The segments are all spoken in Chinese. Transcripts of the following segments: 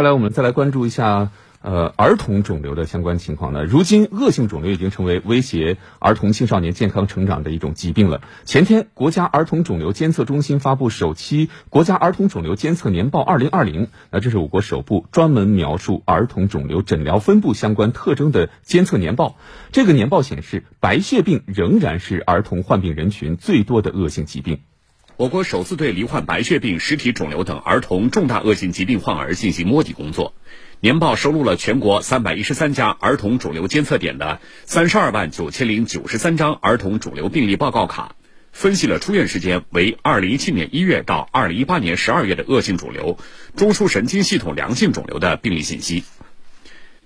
接下来我们再来关注一下，呃，儿童肿瘤的相关情况呢。如今，恶性肿瘤已经成为威胁儿童青少年健康成长的一种疾病了。前天，国家儿童肿瘤监测中心发布首期《国家儿童肿瘤监测年报（二零二零）》，那这是我国首部专门描述儿童肿瘤诊疗分布相关特征的监测年报。这个年报显示，白血病仍然是儿童患病人群最多的恶性疾病。我国首次对罹患白血病、实体肿瘤等儿童重大恶性疾病患儿进行摸底工作。年报收录了全国三百一十三家儿童肿瘤监测点的三十二万九千零九十三张儿童肿瘤病例报告卡，分析了出院时间为二零一七年一月到二零一八年十二月的恶性肿瘤、中枢神经系统良性肿瘤的病例信息。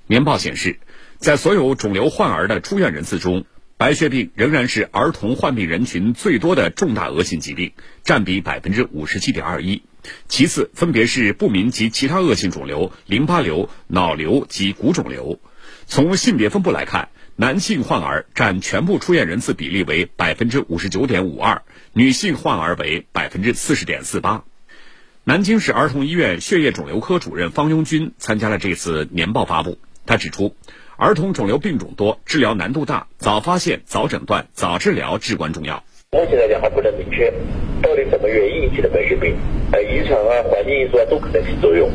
年报显示，在所有肿瘤患儿的出院人次中，白血病仍然是儿童患病人群最多的重大恶性疾病，占比百分之五十七点二一。其次分别是不明及其他恶性肿瘤、淋巴瘤、脑瘤及骨肿瘤。从性别分布来看，男性患儿占全部出院人次比例为百分之五十九点五二，女性患儿为百分之四十点四八。南京市儿童医院血液肿瘤科主任方拥军参加了这次年报发布，他指出。儿童肿瘤病种多，治疗难度大，早发现、早诊断、早治疗至关重要。目前来讲还不能明确到底什么原因引起的白血病，呃，遗传啊、环境因素啊都可能起作用。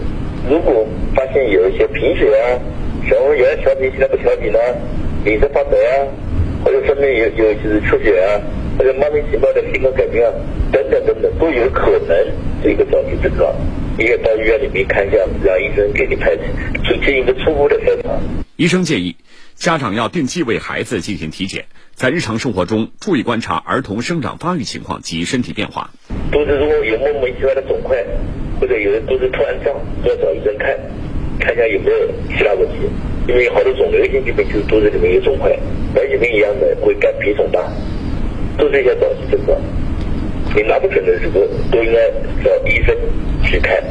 如果发现有一些贫血啊，小孩原来调皮现在不调皮了，脸色发白啊，或者说明有有就是出血啊，或者莫名其妙的性格改变啊，等等等等，都有可能是一个早期症状。应该到医院里面看一下，让医生给你排进行一个初步的筛查。医生建议，家长要定期为孩子进行体检，在日常生活中注意观察儿童生长发育情况及身体变化。肚子如果有莫名其妙的肿块，或者有的肚子突然胀，都要找医生看，看一下有没有其他问题。因为好多肿瘤性疾病就是肚子里面有肿块，白血病一样的会肝脾肿大，都是一些早期症状。你拿不准的时候，都应该找医生去看。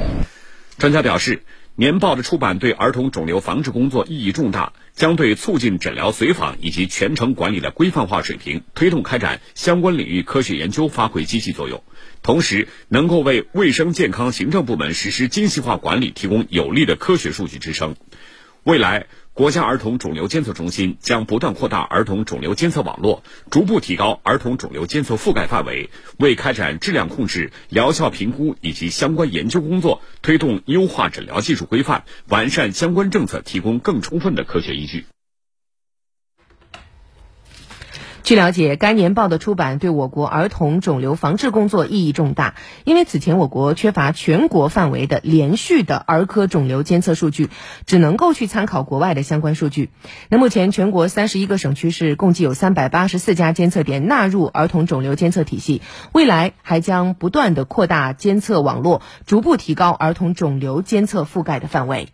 专家表示。年报的出版对儿童肿瘤防治工作意义重大，将对促进诊疗随访以及全程管理的规范化水平，推动开展相关领域科学研究发挥积极作用，同时能够为卫生健康行政部门实施精细化管理提供有力的科学数据支撑。未来。国家儿童肿瘤监测中心将不断扩大儿童肿瘤监测网络，逐步提高儿童肿瘤监测覆盖范围，为开展质量控制、疗效评估以及相关研究工作，推动优化诊疗技术规范、完善相关政策提供更充分的科学依据。据了解，该年报的出版对我国儿童肿瘤防治工作意义重大，因为此前我国缺乏全国范围的连续的儿科肿瘤监测数据，只能够去参考国外的相关数据。那目前全国三十一个省区市共计有三百八十四家监测点纳入儿童肿瘤监测体系，未来还将不断的扩大监测网络，逐步提高儿童肿瘤监测覆盖的范围。